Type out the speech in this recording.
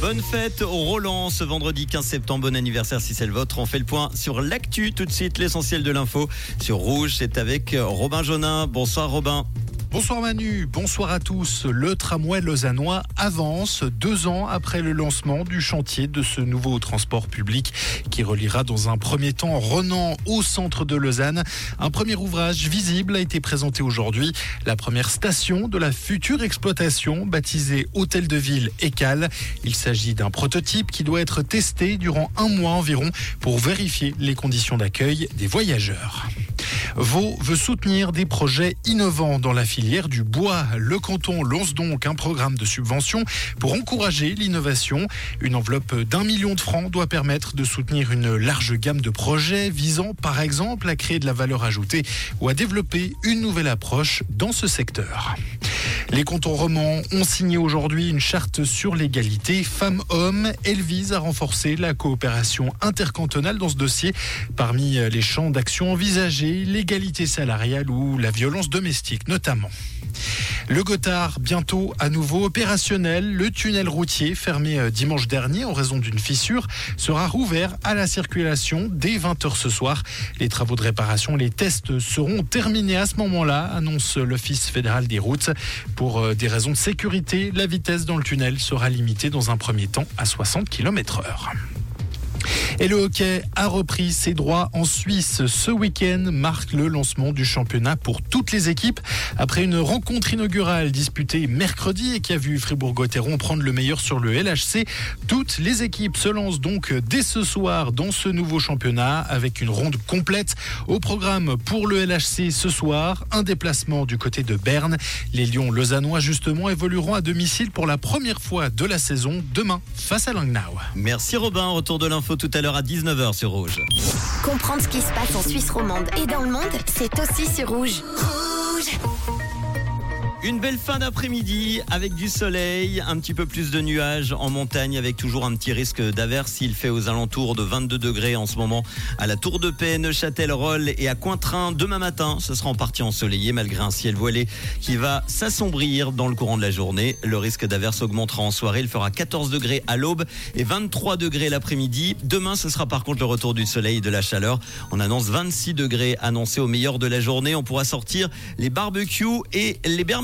Bonne fête au Roland ce vendredi 15 septembre. Bon anniversaire si c'est le vôtre. On fait le point sur l'actu tout de suite, l'essentiel de l'info sur Rouge. C'est avec Robin Jonin. Bonsoir Robin. Bonsoir Manu, bonsoir à tous. Le tramway lausannois avance deux ans après le lancement du chantier de ce nouveau transport public qui reliera dans un premier temps Renan au centre de Lausanne. Un premier ouvrage visible a été présenté aujourd'hui. La première station de la future exploitation baptisée Hôtel de Ville Écal. Il s'agit d'un prototype qui doit être testé durant un mois environ pour vérifier les conditions d'accueil des voyageurs. Vaud veut soutenir des projets innovants dans la filière du bois. Le canton lance donc un programme de subvention pour encourager l'innovation. Une enveloppe d'un million de francs doit permettre de soutenir une large gamme de projets visant par exemple à créer de la valeur ajoutée ou à développer une nouvelle approche dans ce secteur. Les cantons romans ont signé aujourd'hui une charte sur l'égalité femmes-hommes. Elle vise à renforcer la coopération intercantonale dans ce dossier. Parmi les champs d'action envisagés, l'égalité salariale ou la violence domestique notamment. Le Gothard, bientôt à nouveau opérationnel. Le tunnel routier, fermé euh, dimanche dernier en raison d'une fissure, sera rouvert à la circulation dès 20h ce soir. Les travaux de réparation, les tests seront terminés à ce moment-là, annonce l'Office fédéral des routes. Pour euh, des raisons de sécurité, la vitesse dans le tunnel sera limitée dans un premier temps à 60 km/h. Et le hockey a repris ses droits en Suisse. Ce week-end marque le lancement du championnat pour toutes les équipes. Après une rencontre inaugurale disputée mercredi et qui a vu Fribourg-Gotteron prendre le meilleur sur le LHC, toutes les équipes se lancent donc dès ce soir dans ce nouveau championnat avec une ronde complète au programme pour le LHC ce soir. Un déplacement du côté de Berne. Les Lions lausannois justement évolueront à domicile pour la première fois de la saison demain face à Langnau. Merci Robin, retour de l'info tout à l'heure à 19h sur Rouge. Comprendre ce qui se passe en Suisse romande et dans le monde, c'est aussi sur Rouge. Rouge une belle fin d'après-midi avec du soleil, un petit peu plus de nuages en montagne avec toujours un petit risque d'averse. Il fait aux alentours de 22 degrés en ce moment à la Tour de Paix, Neuchâtel, Roll et à Cointrin. Demain matin, ce sera en partie ensoleillé malgré un ciel voilé qui va s'assombrir dans le courant de la journée. Le risque d'averse augmentera en soirée. Il fera 14 degrés à l'aube et 23 degrés l'après-midi. Demain, ce sera par contre le retour du soleil et de la chaleur. On annonce 26 degrés annoncés au meilleur de la journée. On pourra sortir les barbecues et les bermudes